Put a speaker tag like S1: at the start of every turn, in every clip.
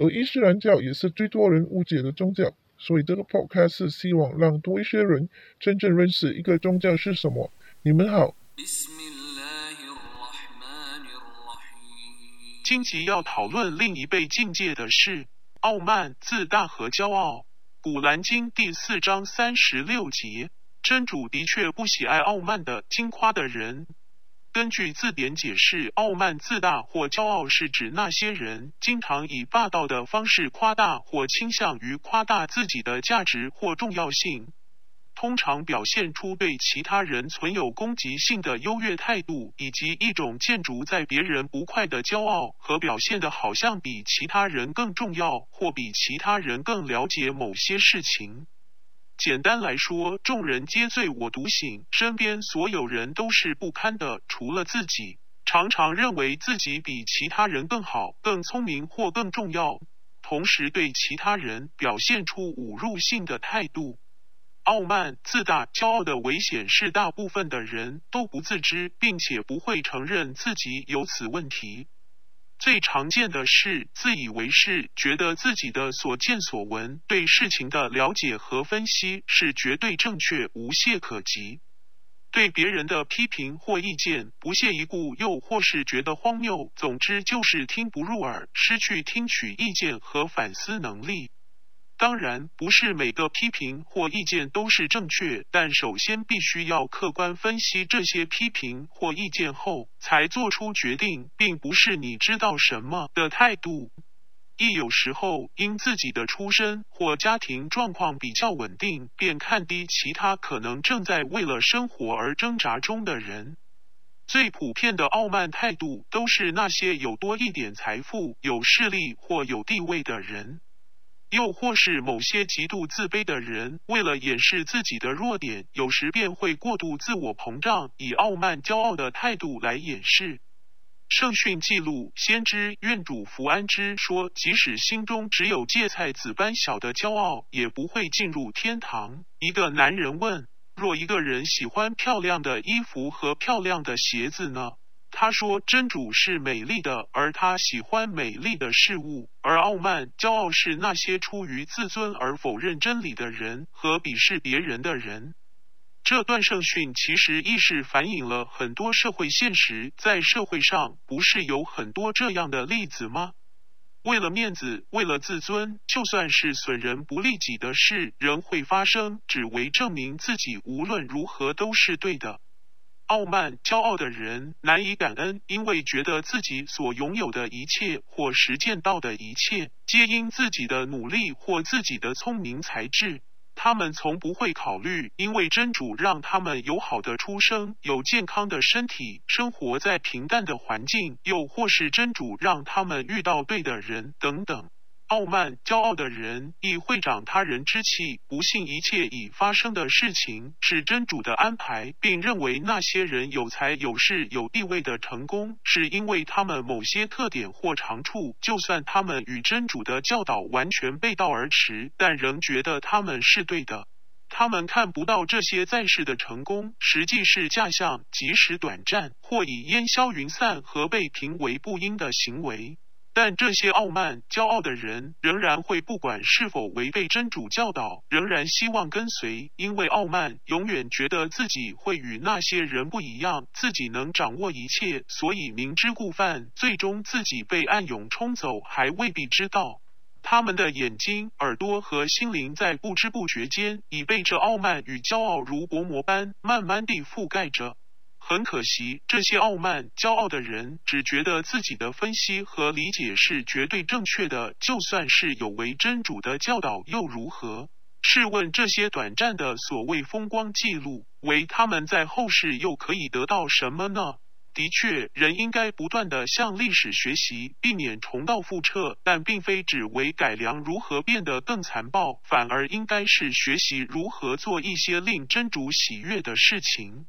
S1: 而伊斯兰教也是最多人误解的宗教，所以这个 podcast 是希望让多一些人真正认识一个宗教是什么。你们好。
S2: 今集要讨论另一被境界的是傲慢、自大和骄傲。古兰经第四章三十六节，真主的确不喜爱傲慢的、惊夸的人。根据字典解释，傲慢、自大或骄傲是指那些人经常以霸道的方式夸大或倾向于夸大自己的价值或重要性，通常表现出对其他人存有攻击性的优越态度，以及一种建筑在别人不快的骄傲和表现的好像比其他人更重要或比其他人更了解某些事情。简单来说，众人皆醉我独醒，身边所有人都是不堪的，除了自己。常常认为自己比其他人更好、更聪明或更重要，同时对其他人表现出侮辱性的态度。傲慢、自大、骄傲的危险是大部分的人都不自知，并且不会承认自己有此问题。最常见的是自以为是，觉得自己的所见所闻、对事情的了解和分析是绝对正确、无懈可击；对别人的批评或意见不屑一顾，又或是觉得荒谬。总之，就是听不入耳，失去听取意见和反思能力。当然，不是每个批评或意见都是正确，但首先必须要客观分析这些批评或意见后，才做出决定，并不是你知道什么的态度。亦有时候，因自己的出身或家庭状况比较稳定，便看低其他可能正在为了生活而挣扎中的人。最普遍的傲慢态度，都是那些有多一点财富、有势力或有地位的人。又或是某些极度自卑的人，为了掩饰自己的弱点，有时便会过度自我膨胀，以傲慢、骄傲的态度来掩饰。圣训记录，先知愿主福安之说：即使心中只有芥菜籽般小的骄傲，也不会进入天堂。一个男人问：若一个人喜欢漂亮的衣服和漂亮的鞋子呢？他说：“真主是美丽的，而他喜欢美丽的事物。而傲慢、骄傲是那些出于自尊而否认真理的人和鄙视别人的人。”这段圣训其实亦是反映了很多社会现实。在社会上，不是有很多这样的例子吗？为了面子，为了自尊，就算是损人不利己的事，仍会发生，只为证明自己无论如何都是对的。傲慢、骄傲的人难以感恩，因为觉得自己所拥有的一切或实践到的一切，皆因自己的努力或自己的聪明才智。他们从不会考虑，因为真主让他们有好的出生、有健康的身体、生活在平淡的环境，又或是真主让他们遇到对的人等等。傲慢、骄傲的人亦会长他人之气，不信一切已发生的事情是真主的安排，并认为那些人有才、有势、有地位的成功，是因为他们某些特点或长处。就算他们与真主的教导完全背道而驰，但仍觉得他们是对的。他们看不到这些在世的成功，实际是假象，即使短暂，或以烟消云散和被评为不应的行为。但这些傲慢、骄傲的人仍然会不管是否违背真主教导，仍然希望跟随，因为傲慢永远觉得自己会与那些人不一样，自己能掌握一切，所以明知故犯，最终自己被暗涌冲走还未必知道。他们的眼睛、耳朵和心灵在不知不觉间已被这傲慢与骄傲如薄膜般慢慢地覆盖着。很可惜，这些傲慢、骄傲的人只觉得自己的分析和理解是绝对正确的，就算是有违真主的教导又如何？试问这些短暂的所谓风光记录，为他们在后世又可以得到什么呢？的确，人应该不断的向历史学习，避免重蹈覆辙，但并非只为改良如何变得更残暴，反而应该是学习如何做一些令真主喜悦的事情。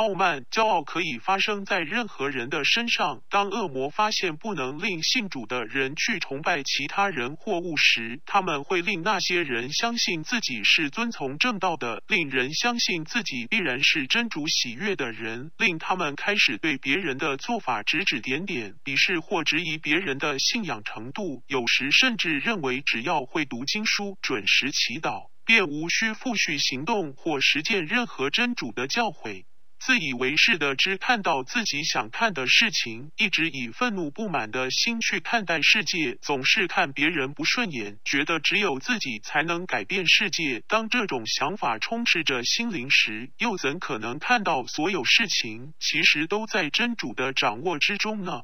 S2: 傲慢、骄傲可以发生在任何人的身上。当恶魔发现不能令信主的人去崇拜其他人或物时，他们会令那些人相信自己是遵从正道的，令人相信自己必然是真主喜悦的人，令他们开始对别人的做法指指点点，鄙视或质疑别人的信仰程度，有时甚至认为只要会读经书、准时祈祷，便无需复续行动或实践任何真主的教诲。自以为是的只看到自己想看的事情，一直以愤怒不满的心去看待世界，总是看别人不顺眼，觉得只有自己才能改变世界。当这种想法充斥着心灵时，又怎可能看到所有事情其实都在真主的掌握之中呢？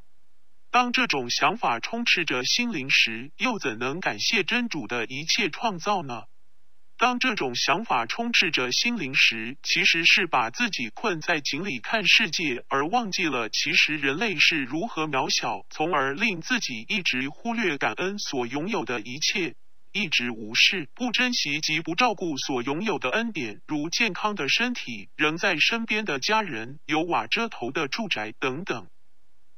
S2: 当这种想法充斥着心灵时，又怎能感谢真主的一切创造呢？当这种想法充斥着心灵时，其实是把自己困在井里看世界，而忘记了其实人类是如何渺小，从而令自己一直忽略感恩所拥有的一切，一直无视、不珍惜及不照顾所拥有的恩典，如健康的身体、仍在身边的家人、有瓦遮头的住宅等等。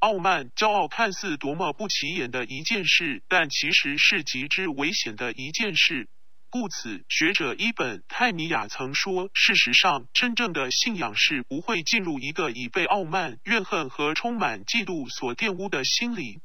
S2: 傲慢、骄傲看似多么不起眼的一件事，但其实是极之危险的一件事。故此，学者伊本·泰米亚曾说：“事实上，真正的信仰是不会进入一个已被傲慢、怨恨和充满嫉妒所玷污的心里。”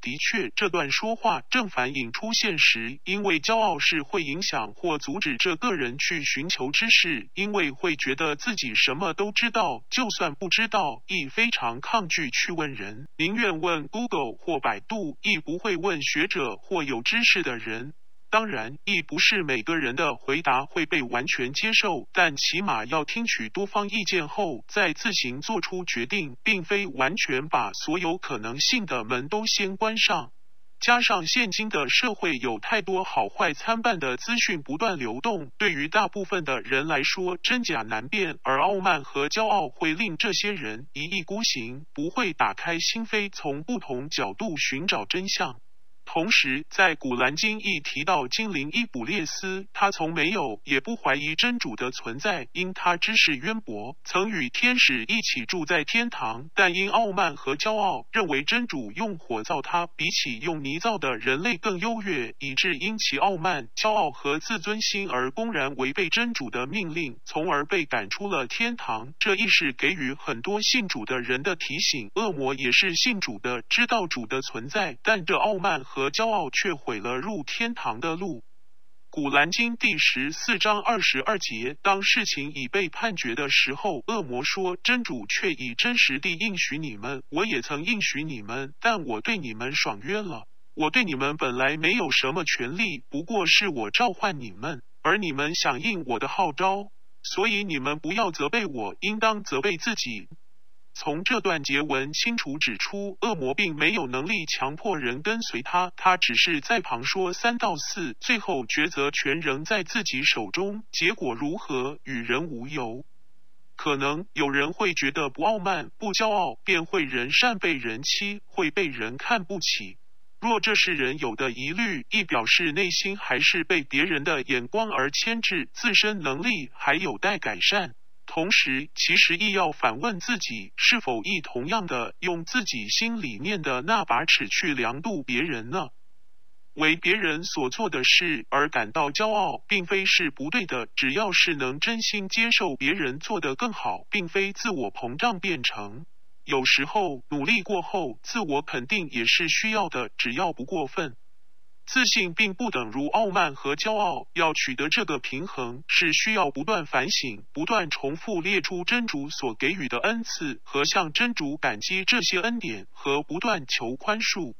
S2: 的确，这段说话正反映出现实，因为骄傲是会影响或阻止这个人去寻求知识，因为会觉得自己什么都知道，就算不知道，亦非常抗拒去问人，宁愿问 Google 或百度，亦不会问学者或有知识的人。当然，亦不是每个人的回答会被完全接受，但起码要听取多方意见后再自行做出决定，并非完全把所有可能性的门都先关上。加上现今的社会有太多好坏参半的资讯不断流动，对于大部分的人来说真假难辨，而傲慢和骄傲会令这些人一意孤行，不会打开心扉，从不同角度寻找真相。同时，在古兰经亦提到精灵伊卜列斯，他从没有也不怀疑真主的存在，因他知识渊博，曾与天使一起住在天堂，但因傲慢和骄傲，认为真主用火造他，比起用泥造的人类更优越，以致因其傲慢、骄傲和自尊心而公然违背真主的命令，从而被赶出了天堂。这亦是给予很多信主的人的提醒。恶魔也是信主的，知道主的存在，但这傲慢。和和骄傲却毁了入天堂的路。古兰经第十四章二十二节，当事情已被判决的时候，恶魔说：“真主却已真实地应许你们，我也曾应许你们，但我对你们爽约了。我对你们本来没有什么权利，不过是我召唤你们，而你们响应我的号召，所以你们不要责备我，应当责备自己。”从这段结文清楚指出，恶魔并没有能力强迫人跟随他，他只是在旁说三道四，最后抉择权仍在自己手中，结果如何与人无尤。可能有人会觉得不傲慢、不骄傲，便会人善被人欺，会被人看不起。若这是人有的疑虑，亦表示内心还是被别人的眼光而牵制，自身能力还有待改善。同时，其实亦要反问自己，是否亦同样的用自己心里面的那把尺去量度别人呢？为别人所做的事而感到骄傲，并非是不对的。只要是能真心接受别人做得更好，并非自我膨胀变成。有时候努力过后，自我肯定也是需要的，只要不过分。自信并不等如傲慢和骄傲，要取得这个平衡，是需要不断反省、不断重复列出真主所给予的恩赐和向真主感激这些恩典，和不断求宽恕。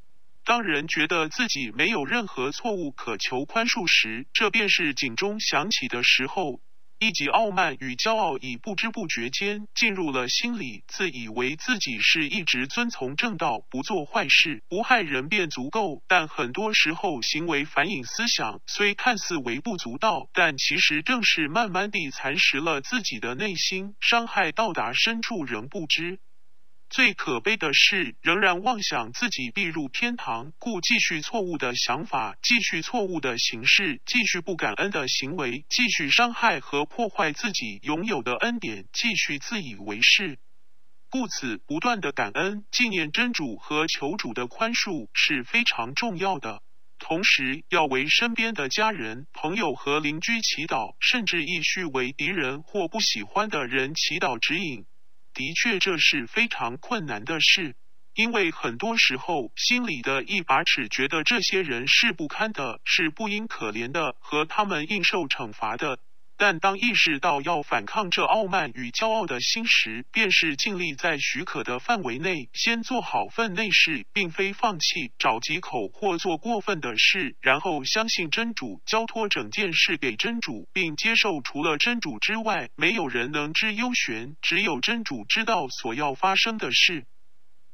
S2: 当人觉得自己没有任何错误可求宽恕时，这便是警钟响起的时候。一级傲慢与骄傲已不知不觉间进入了心里，自以为自己是一直遵从正道，不做坏事，不害人便足够。但很多时候，行为反映思想，虽看似微不足道，但其实正是慢慢地蚕食了自己的内心，伤害到达深处仍不知。最可悲的是，仍然妄想自己必入天堂，故继续错误的想法，继续错误的形式，继续不感恩的行为，继续伤害和破坏自己拥有的恩典，继续自以为是。故此，不断的感恩、纪念真主和求主的宽恕是非常重要的。同时，要为身边的家人、朋友和邻居祈祷，甚至亦需为敌人或不喜欢的人祈祷指引。的确，这是非常困难的事，因为很多时候心里的一把尺觉得这些人是不堪的，是不应可怜的，和他们应受惩罚的。但当意识到要反抗这傲慢与骄傲的心时，便是尽力在许可的范围内先做好分内事，并非放弃找藉口或做过分的事，然后相信真主，交托整件事给真主，并接受除了真主之外没有人能知幽玄，只有真主知道所要发生的事。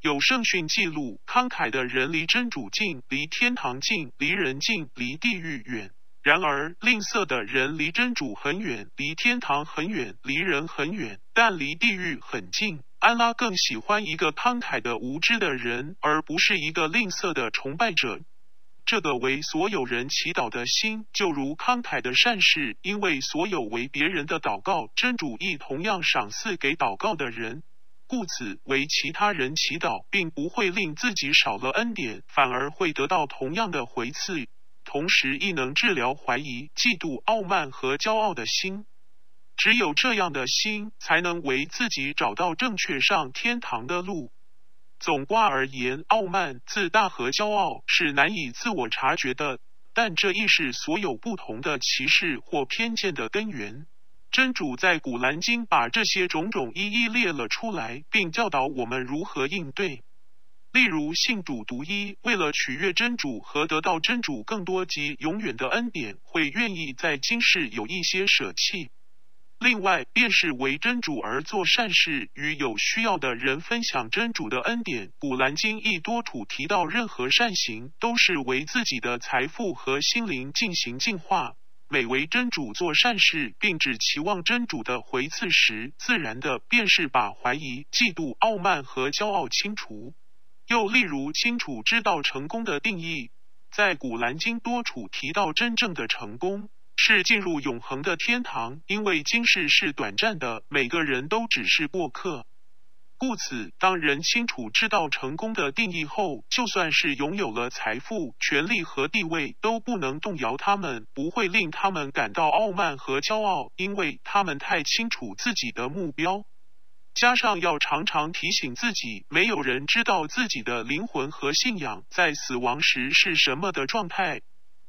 S2: 有圣训记录，慷慨的人离真主近，离天堂近，离人近，离地狱远。然而，吝啬的人离真主很远，离天堂很远，离人很远，但离地狱很近。安拉更喜欢一个慷慨的无知的人，而不是一个吝啬的崇拜者。这个为所有人祈祷的心，就如慷慨的善事，因为所有为别人的祷告，真主亦同样赏赐给祷告的人。故此，为其他人祈祷，并不会令自己少了恩典，反而会得到同样的回赐。同时亦能治疗怀疑、嫉妒、傲慢和骄傲的心。只有这样的心，才能为自己找到正确上天堂的路。总括而言，傲慢、自大和骄傲是难以自我察觉的，但这亦是所有不同的歧视或偏见的根源。真主在古兰经把这些种种一一列了出来，并教导我们如何应对。例如，信主独一，为了取悦真主和得到真主更多及永远的恩典，会愿意在今世有一些舍弃。另外，便是为真主而做善事，与有需要的人分享真主的恩典。古兰经亦多处提到，任何善行都是为自己的财富和心灵进行净化。每为真主做善事，并只期望真主的回赐时，自然的便是把怀疑、嫉妒、傲慢和骄傲清除。又例如，清楚知道成功的定义，在古兰经多处提到，真正的成功是进入永恒的天堂，因为今世是短暂的，每个人都只是过客。故此，当人清楚知道成功的定义后，就算是拥有了财富、权力和地位，都不能动摇他们，不会令他们感到傲慢和骄傲，因为他们太清楚自己的目标。加上要常常提醒自己，没有人知道自己的灵魂和信仰在死亡时是什么的状态，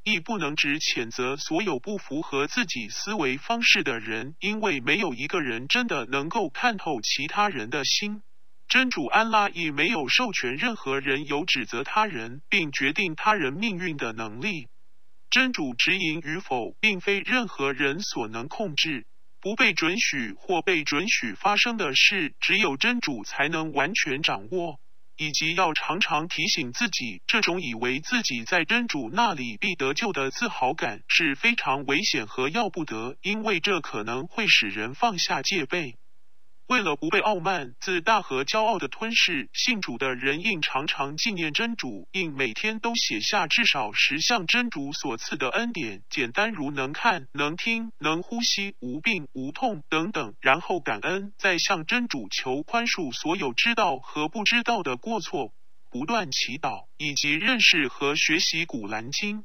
S2: 亦不能只谴责所有不符合自己思维方式的人，因为没有一个人真的能够看透其他人的心。真主安拉亦没有授权任何人有指责他人并决定他人命运的能力。真主指引与否，并非任何人所能控制。不被准许或被准许发生的事，只有真主才能完全掌握，以及要常常提醒自己，这种以为自己在真主那里必得救的自豪感是非常危险和要不得，因为这可能会使人放下戒备。为了不被傲慢、自大和骄傲的吞噬，信主的人应常常纪念真主，应每天都写下至少十项真主所赐的恩典，简单如能看、能听、能呼吸、无病无痛等等，然后感恩，再向真主求宽恕所有知道和不知道的过错，不断祈祷，以及认识和学习古兰经。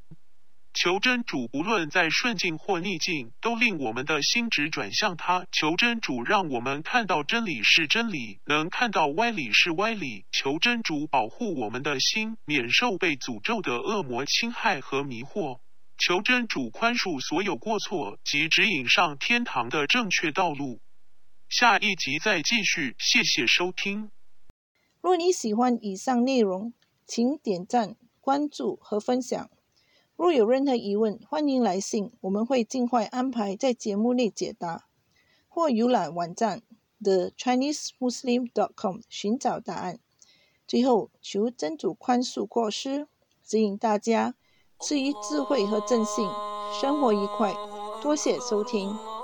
S2: 求真主不论在顺境或逆境，都令我们的心只转向他。求真主让我们看到真理是真理，能看到歪理是歪理。求真主保护我们的心，免受被诅咒的恶魔侵害和迷惑。求真主宽恕所有过错及指引上天堂的正确道路。下一集再继续，谢谢收听。
S3: 若你喜欢以上内容，请点赞、关注和分享。若有任何疑问，欢迎来信，我们会尽快安排在节目内解答，或浏览网站 thechinesemuslim.com 寻找答案。最后，求真主宽恕过失，指引大家，赐予智慧和正信，生活愉快。多谢收听。